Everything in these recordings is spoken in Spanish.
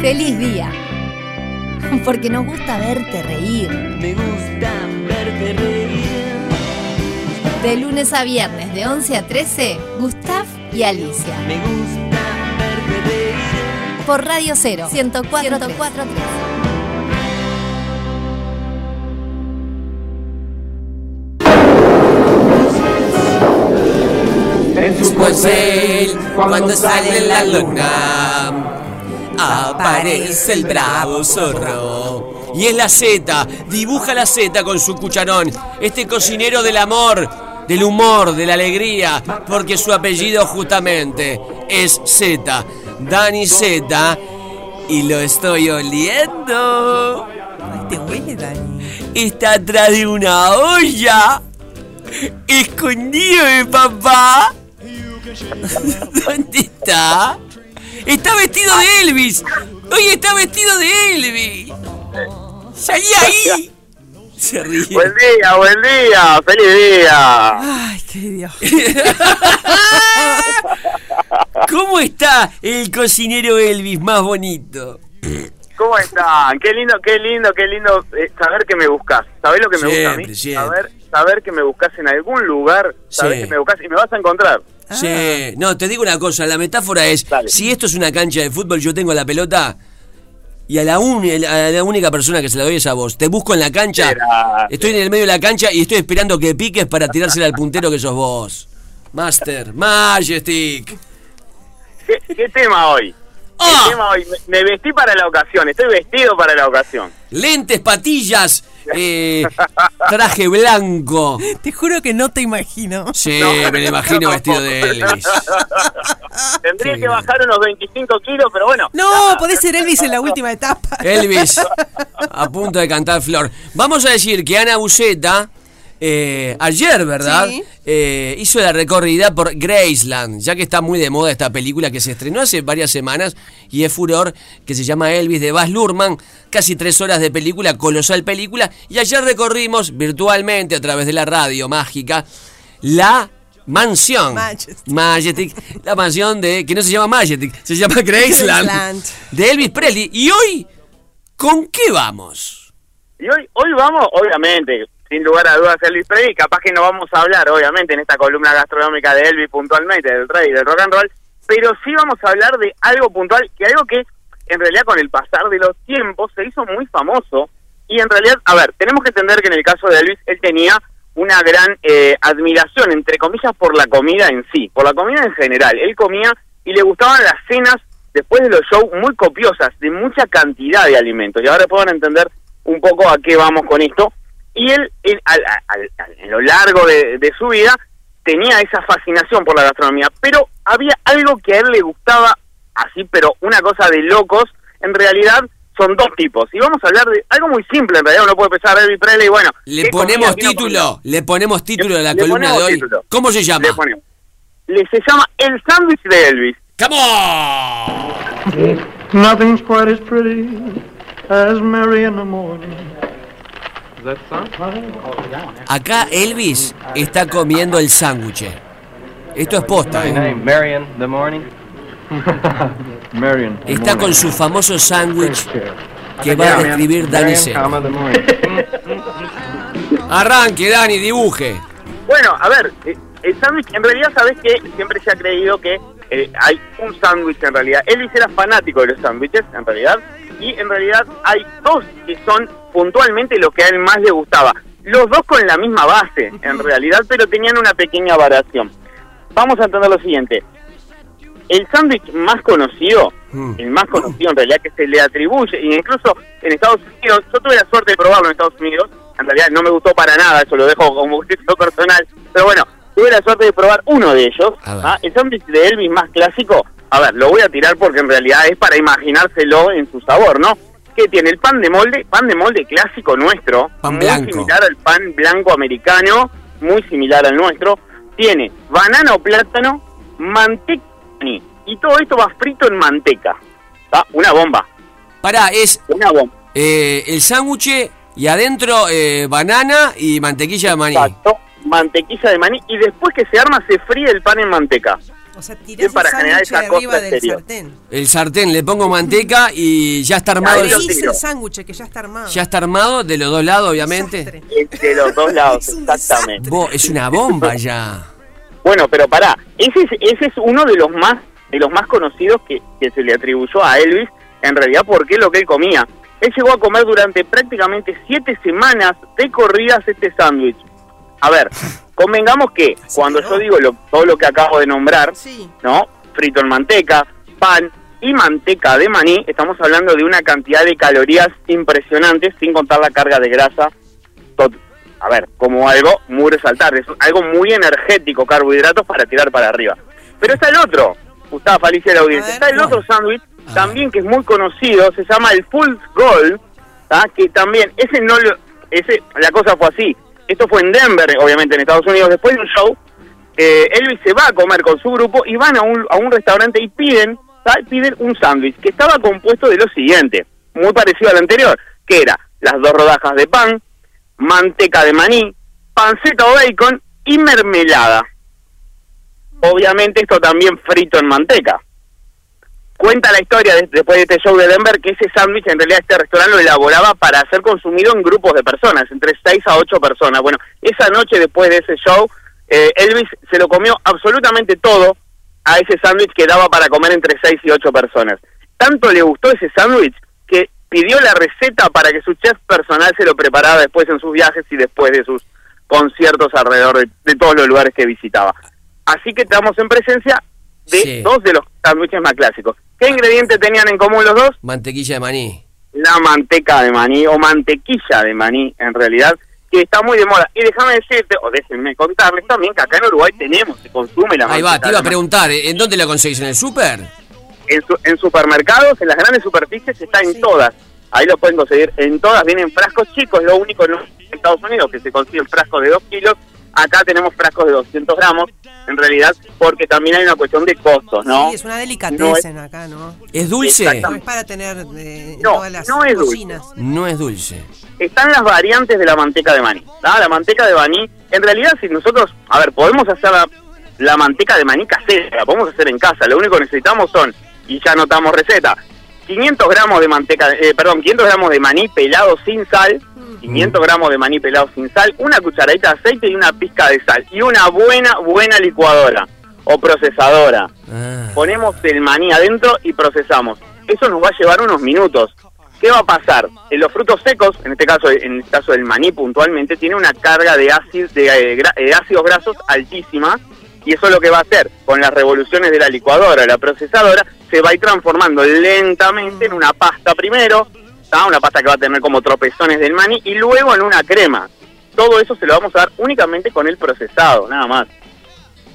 feliz día. Porque nos gusta verte reír. Me gusta verte reír. De lunes a viernes, de 11 a 13, Gustav y Alicia. Me gusta verte reír. Por Radio 0, 104, 104 En su corcel, cuando sale la luna, aparece el bravo zorro. Y es la Z, dibuja la Z con su cucharón. Este cocinero del amor, del humor, de la alegría, porque su apellido justamente es Z. Dani Z. Y lo estoy oliendo. Te huele, Dani. Está atrás de una olla. Escondido de papá. ¿Dónde está? Está vestido de Elvis. Oye, está vestido de Elvis. Salí ahí. Se ríe. Buen día, buen día, feliz día. Ay, qué Dios. ¿Cómo está el cocinero Elvis más bonito? ¿Cómo están? Qué lindo, qué lindo, qué lindo eh, saber que me buscas. ¿Sabés lo que me gusta a mí? Siempre, siempre. Saber, saber que me buscas en algún lugar, saber Sí. que me buscas y me vas a encontrar. Sí, no, te digo una cosa, la metáfora es, si esto es una cancha de fútbol, yo tengo la pelota y a la, uni- a la única persona que se la doy es a vos. Te busco en la cancha, Gracias. estoy en el medio de la cancha y estoy esperando que piques para tirársela al puntero que sos vos. Master, Majestic. ¿Qué, qué tema hoy? ¿Qué ¡Ah! tema hoy? Me, me vestí para la ocasión, estoy vestido para la ocasión. Lentes, patillas, eh, traje blanco. Te juro que no te imagino. Sí, me lo imagino vestido de Elvis. Tendría que bajar unos 25 kilos, pero bueno. No, podés ser Elvis en la última etapa. Elvis, a punto de cantar Flor. Vamos a decir que Ana Buceta, eh, ayer, ¿verdad? Sí. Eh, hizo la recorrida por Graceland, ya que está muy de moda esta película que se estrenó hace varias semanas y es furor, que se llama Elvis de Baz Luhrmann. Casi tres horas de película, colosal película. Y ayer recorrimos virtualmente a través de la radio mágica la mansión. Majestic. Majestic. La mansión de. que no se llama Majestic, se llama Graceland. Graceland. De Elvis Presley. Y hoy, ¿con qué vamos? Y hoy, hoy vamos, obviamente, sin lugar a dudas, Elvis Presley. Capaz que no vamos a hablar, obviamente, en esta columna gastronómica de Elvis puntualmente, del rey del rock and roll, pero sí vamos a hablar de algo puntual, que algo que en realidad con el pasar de los tiempos se hizo muy famoso. Y en realidad, a ver, tenemos que entender que en el caso de Elvis, él tenía una gran eh, admiración, entre comillas, por la comida en sí, por la comida en general. Él comía y le gustaban las cenas después de los shows muy copiosas, de mucha cantidad de alimentos. Y ahora pueden entender un poco a qué vamos con esto. Y él, él, al- al- al- en lo largo de, de su vida, tenía esa fascinación por la gastronomía, pero había algo que a él le gustaba así, pero una cosa de locos, en realidad son dos tipos. Y vamos a hablar de algo muy simple, en realidad uno puede pensar Elvis Presley, bueno... Le ¿qué comía, ponemos no título, le ponemos título a la Le columna de hoy. título. ¿Cómo se llama? Le ponemos. Le se llama El Sándwich de Elvis. ¡Come on! Nothing's quite as pretty as Mary in the morning. Acá Elvis está comiendo el sándwich. Esto es posta, ¿eh? Está con su famoso sándwich que va a describir Dani C. Arranque, Dani, dibuje. Bueno, a ver, eh, el sándwich, en realidad, ¿sabes que Siempre se ha creído que eh, hay un sándwich en realidad. Elvis era fanático de los sándwiches, en realidad, y en realidad hay dos que son puntualmente lo que a él más le gustaba. Los dos con la misma base, en realidad, pero tenían una pequeña variación. Vamos a entender lo siguiente. El sándwich más conocido, Mm. el más conocido en realidad que se le atribuye, e incluso en Estados Unidos, yo tuve la suerte de probarlo en Estados Unidos, en realidad no me gustó para nada, eso lo dejo como gusto personal, pero bueno, tuve la suerte de probar uno de ellos. ¿ah? el sándwich de Elvis más clásico, a ver, lo voy a tirar porque en realidad es para imaginárselo en su sabor, ¿no? Que tiene el pan de molde, pan de molde clásico nuestro, Pan muy blanco. similar al pan blanco americano, muy similar al nuestro, tiene banana o plátano, manteca y todo esto va frito en manteca. ¿tá? Una bomba, Pará, es una bomba. eh, el sándwich y adentro eh, banana y mantequilla de maní. Exacto. Mantequilla de maní y después que se arma se fríe el pan en manteca. O sea, tirás para el generar sándwich esa arriba cosa del exterior. sartén. El sartén, le pongo manteca y ya está armado. Ahí tiro. el sándwich que ya está armado. Ya está armado de los dos lados, obviamente. De los dos lados, exactamente. Bo- es una bomba ya. Bueno, pero pará, ese es, ese es uno de los más de los más conocidos que, que se le atribuyó a Elvis, en realidad porque es lo que él comía. Él llegó a comer durante prácticamente siete semanas de corridas este sándwich. A ver, convengamos que cuando yo digo lo- todo lo que acabo de nombrar, Sí. ¿no? Frito en manteca, pan y manteca de maní, estamos hablando de una cantidad de calorías impresionantes, sin contar la carga de grasa. A ver, como algo muy resaltable, es algo muy energético, carbohidratos para tirar para arriba. Pero está el otro, Gustavo, Alicia de la audiencia, ver, está el no. otro sándwich, también que es muy conocido, se llama el Full Gold, ¿tá? que también, ese no lo, ese, la cosa fue así, esto fue en Denver, obviamente en Estados Unidos, después de un show, eh, Elvis se va a comer con su grupo y van a un, a un restaurante y piden, piden un sándwich que estaba compuesto de lo siguiente, muy parecido al anterior, que era las dos rodajas de pan, manteca de maní, panceta o bacon y mermelada. Obviamente esto también frito en manteca. Cuenta la historia de- después de este show de Denver que ese sándwich en realidad este restaurante lo elaboraba para ser consumido en grupos de personas, entre 6 a 8 personas. Bueno, esa noche después de ese show, eh, Elvis se lo comió absolutamente todo a ese sándwich que daba para comer entre 6 y 8 personas. Tanto le gustó ese sándwich que pidió la receta para que su chef personal se lo preparara después en sus viajes y después de sus conciertos alrededor de, de todos los lugares que visitaba. Así que estamos en presencia de Sí. dos de los sándwiches más clásicos. ¿Qué ingredientes tenían en común los dos? Mantequilla de maní. La manteca de maní o mantequilla de maní, en realidad, que está muy de moda. Y déjame decirte, o déjenme contarles también, que acá en Uruguay tenemos, se consume la Ahí va, manteca te iba a preguntar, ¿eh? ¿en dónde la conseguís? ¿En el súper? En, su- en supermercados, en las grandes superficies, está en todas. Ahí lo pueden conseguir en todas. Vienen frascos chicos, lo único en Estados Unidos que se consiguen frascos de 2 kilos. Acá tenemos frascos de 200 gramos, en realidad, porque también hay una cuestión de costos, ¿no? Sí, es una delicatessen acá, ¿no? ¿Es dulce? No Exactamente. es para tener eh, en No, todas las no es dulce. cocinas. No es dulce. están las variantes de la manteca de maní. ¿tá? La manteca de maní, en realidad, si nosotros, a ver, podemos hacer la, la manteca de maní casera, la podemos hacer en casa. Lo único que necesitamos son, y ya anotamos receta, 500 gramos de manteca, eh, perdón, 500 gramos de maní pelado sin sal, 500 gramos de maní pelado sin sal, una cucharadita de aceite y una pizca de sal, y una buena, buena licuadora o procesadora Ah. ponemos el maní adentro y procesamos. Eso nos va a llevar unos minutos. ¿Qué va a pasar? En los frutos secos, en este caso, en el caso del maní puntualmente, tiene una carga de, ácidos de, eh, gra- eh, ácidos grasos altísima y eso es lo que va a hacer con las revoluciones de la licuadora, la procesadora, se va a ir transformando lentamente en una pasta primero, ¿tá? una pasta que va a tener como tropezones del maní y luego en una crema. Todo eso se lo vamos a dar únicamente con el procesado, nada más.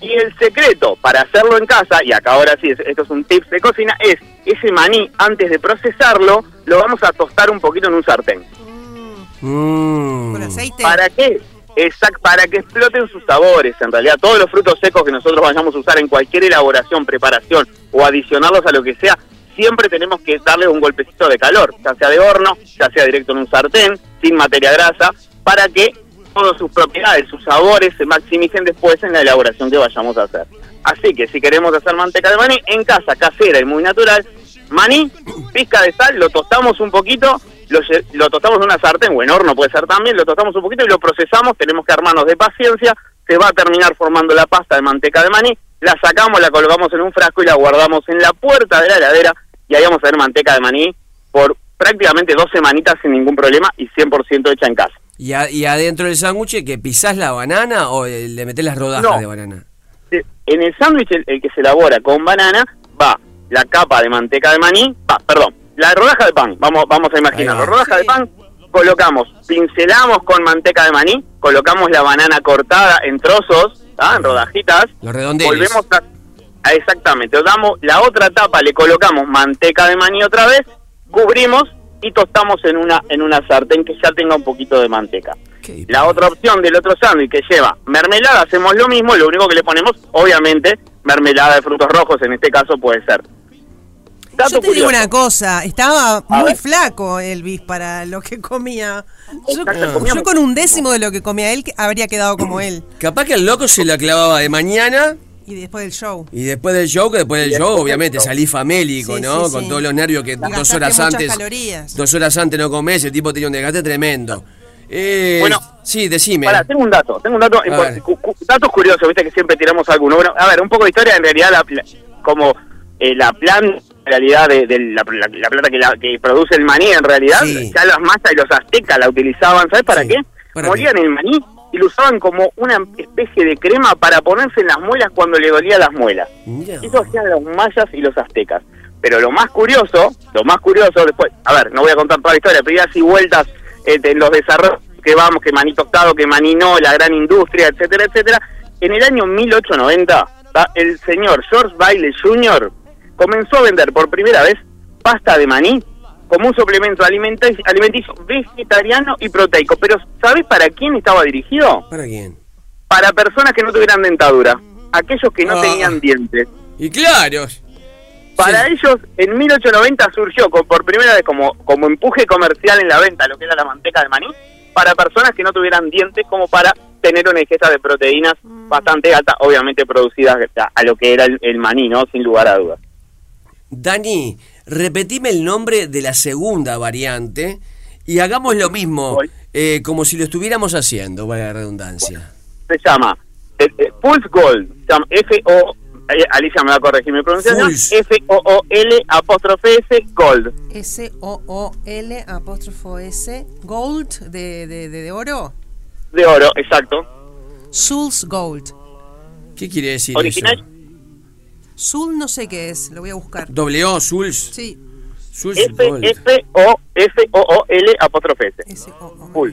Y el secreto para hacerlo en casa, y acá ahora sí, es- esto es un tips de cocina, es ese maní, antes de procesarlo, lo vamos a tostar un poquito en un sartén. Mm. Con aceite. ¿Para qué? Exacto, para que exploten sus sabores. En realidad, todos los frutos secos que nosotros vayamos a usar en cualquier elaboración, preparación o adicionarlos a lo que sea, siempre tenemos que darle un golpecito de calor, ya sea de horno, ya sea directo en un sartén, sin materia grasa, para que todas sus propiedades, sus sabores se maximicen después en la elaboración que vayamos a hacer. Así que si queremos hacer manteca de maní, en casa, casera y muy natural, maní, pizca de sal, lo tostamos un poquito, lo, lo tostamos en una sartén o en horno puede ser también, lo tostamos un poquito y lo procesamos, tenemos que armarnos de paciencia, se va a terminar formando la pasta de manteca de maní, la sacamos, la colocamos en un frasco y la guardamos en la puerta de la heladera y ahí vamos a ver manteca de maní por prácticamente dos semanitas sin ningún problema y 100% hecha en casa. ¿Y, a- y adentro del sándwich que pisás la banana o le metés las rodajas No. de banana? Eh, En el sándwich, el, el que se elabora con banana, va la capa de manteca de maní, va, perdón, la rodaja de pan, vamos, vamos a Ahí imaginar, va. la rodaja Sí. de pan, colocamos, pincelamos con manteca de maní, colocamos la banana cortada en trozos, ¿tá? en rodajitas, Los redondeles. volvemos a- exactamente, damos la otra tapa, le colocamos manteca de maní otra vez, cubrimos y tostamos en una en una sartén que ya tenga un poquito de manteca. Qué La otra opción del otro sándwich que lleva mermelada, hacemos lo mismo, lo único que le ponemos, obviamente, mermelada de frutos rojos, en este caso puede ser. Dato Yo te digo una cosa, estaba A muy ver. flaco Elvis para lo que comía. Yo, con un décimo de lo que comía él que habría quedado como él. Capaz que el loco se la clavaba de mañana Y después del show. Y después del show, que después del show, después obviamente salí famélico, Sí, ¿no? sí, Con sí. todos los nervios que dos horas antes. calorías. Dos horas antes no comés, el tipo tenía un desgaste tremendo. Eh, Bueno, sí, decime. Pará, tengo un dato, tengo un dato, cu- cu- datos curiosos, viste que siempre tiramos alguno. Bueno, a ver, un poco de historia, en realidad, la, la- como eh, la planta, en realidad, de, de la, la- la planta que, la- que produce el maní, en realidad, Sí. ya los mayas y los aztecas la utilizaban, ¿sabes para Sí, qué? ¿para Molían el maní y lo usaban como una especie de crema para ponerse en las muelas cuando le dolía las muelas. Mirá. Eso hacían los mayas y los aztecas. Pero lo más curioso, lo más curioso después, a ver, no voy a contar toda la historia, pero idas y vueltas eh, en los desarrollos que vamos, que maní tostado, que maní no, la gran industria, etcétera, etcétera. En el año 1890, ¿tá? el señor George Bailey Jr. comenzó a vender por primera vez pasta de maní como un suplemento alimenticio vegetariano y proteico. Pero ¿sabes para quién estaba dirigido? ¿Para quién? Para personas que no tuvieran dentadura, aquellos que no Ah. tenían dientes. Y claro. Para Sí. ellos, en 1890 surgió con- por primera vez como, como empuje comercial en la venta lo que era la manteca de maní, para personas que no tuvieran dientes, como para tener una ingesta de proteínas bastante alta, obviamente producidas a, a lo que era el, el maní, ¿no? Sin lugar a dudas. Dani, repetime el nombre de la segunda variante y hagamos lo mismo, eh, como si lo estuviéramos haciendo, para la redundancia. Se llama eh, eh, Pulse Gold, F-O, eh, Alicia me va a corregir mi pronunciación. F-O-O-L apóstrofe S Gold. S-O-O-L apóstrofo S. Gold de, de, de, de oro. De oro, exacto. Soul's Gold. ¿Qué quiere decir Original. eso? Soul no sé qué es, lo voy a buscar. Doble O, Suls. Sí, Suls F Gold. F O F O O L apóstrofe S. Full.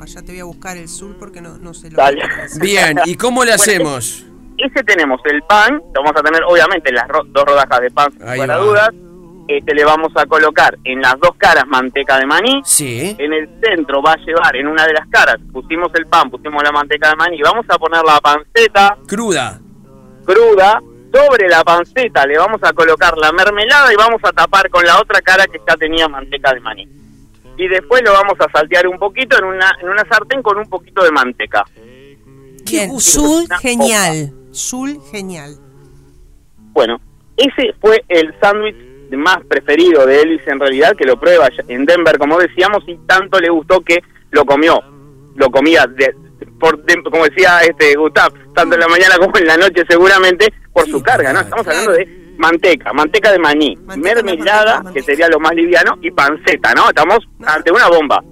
Allá te voy a buscar el Soul porque no, no sé lo Dale. Bien, ¿y cómo le Bueno, hacemos? Ese tenemos el pan, vamos a tener obviamente las ro- dos rodajas de pan, Ahí para va. dudas. Este le vamos a colocar en las dos caras manteca de maní. Sí. En el centro va a llevar en una de las caras, pusimos el pan, pusimos la manteca de maní, vamos a poner la panceta Cruda. cruda. Sobre la panceta le vamos a colocar la mermelada y vamos a tapar con la otra cara que ya tenía manteca de maní. Y después lo vamos a saltear un poquito en una, en una sartén con un poquito de manteca. Bien, Una genial. Soul genial. Bueno, ese fue el sándwich más preferido de Elvis en realidad, que lo prueba en Denver, como decíamos, y tanto le gustó que lo comió. Lo comía, de, por, de- como decía este Gustav, tanto en la mañana como en la noche seguramente, por Sí, su carga, ¿no? claro. Estamos hablando de manteca, manteca de maní, Manteca, mermelada, manteca, que sería lo más liviano, y panceta, ¿no? Estamos ante una bomba.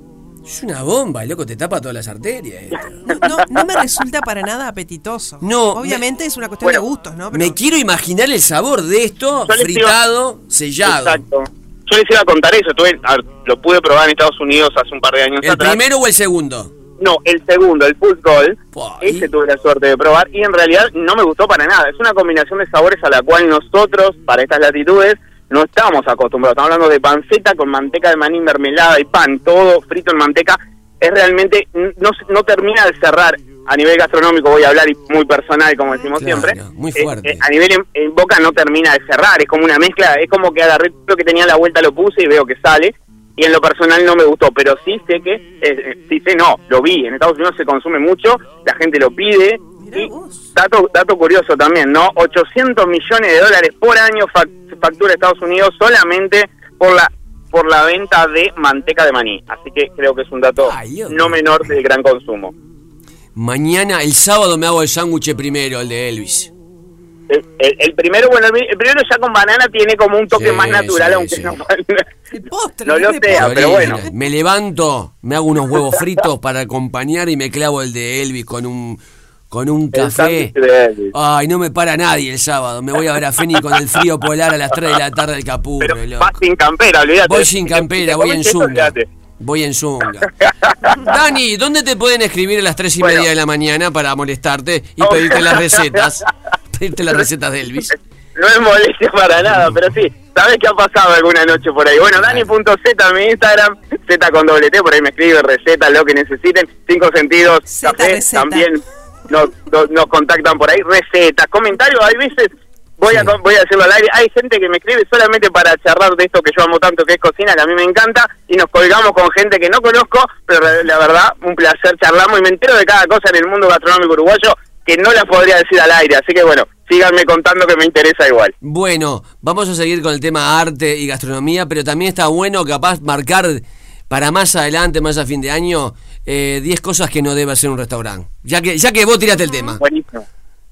Es una bomba, loco, te tapa todas las arterias. No, no, no me resulta para nada apetitoso. No, Obviamente es una cuestión Bueno, de gustos, ¿no? Pero Me quiero imaginar el sabor de esto fritado, sellado. Exacto. Yo les iba a contar eso, tuve, a ver, lo pude probar en Estados Unidos hace un par de años ¿El atrás. primero o el segundo? No, el segundo, el Pulse Gold, ese tuve la suerte de probar y en realidad no me gustó para nada. Es una combinación de sabores a la cual nosotros, para estas latitudes, no estamos acostumbrados. Estamos hablando de panceta con manteca de maní, mermelada y pan, todo frito en manteca. Es realmente, no, no termina de cerrar. A nivel gastronómico voy a hablar y muy personal, como decimos Claro, siempre. muy Eh, fuerte. eh, a nivel en, en boca no termina de cerrar, es como una mezcla, es como que agarré lo que tenía a la vuelta, lo puse y veo que sale. Y en lo personal no me gustó, pero sí sé que, eh, eh, sí sé, no, lo vi. En Estados Unidos se consume mucho, la gente lo pide. Y dato, dato curioso también, ¿no? 800 millones de dólares por año fac- factura Estados Unidos solamente por la por la venta de manteca de maní. Así que creo que es un dato Ay, no menor del gran consumo. Mañana, el sábado me hago el sándwich primero, el de Elvis. El, el- el primero, bueno, el, el primero ya con banana tiene como un toque Sí, más natural, sí, aunque sí. no, postre. No lo sea, postre. pero bueno. Me levanto, me hago unos huevos fritos para acompañar y me clavo el de Elvis con un con un café. Ay, no me para nadie el sábado. Me voy a ver a Feni con el frío polar a las 3 de la tarde del Capurro, vas sin campera, olvídate. Voy sin campera, voy en Zunga. Voy en zunga. Dani, ¿dónde te pueden escribir a las 3 y Bueno. media de la mañana para molestarte y pedirte las recetas? Pedirte las recetas de Elvis. No es molestia para nada, pero sí, ¿sabes qué ha pasado alguna noche por ahí? Bueno, Dani.z, mi Instagram, Z con doble T, por ahí me escribe receta, lo que necesiten, cinco sentidos, Z café, receta. también nos, nos, contactan por ahí, recetas, comentarios, hay veces, voy, a, voy a decirlo al aire, hay gente que me escribe solamente para charlar de esto que yo amo tanto, que es cocina, que a mí me encanta, y nos colgamos con gente que no conozco, pero la verdad, un placer, charlamos y me entero de cada cosa en el mundo gastronómico uruguayo que no la podría decir al aire, así que bueno, síganme contando que me interesa igual. Bueno, vamos a seguir con el tema arte y gastronomía, pero también está bueno capaz marcar para más adelante, más a fin de año, eh, 10 cosas que no debe hacer un restaurante. Ya que, ya que vos tiraste el tema. Buenísimo.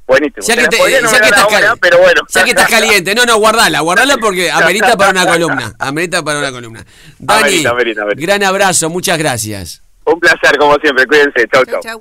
Buenísimo. Ya que, te- ya que estás ahora, cali- pero bueno. ya que estás caliente, no, no, guardala, guardala porque amerita para una columna, amerita para una columna. Dani, Amerita, amerita, amerita. gran abrazo, muchas gracias. Un placer, como siempre. Cuídense. Chau, Chau, chau. chau.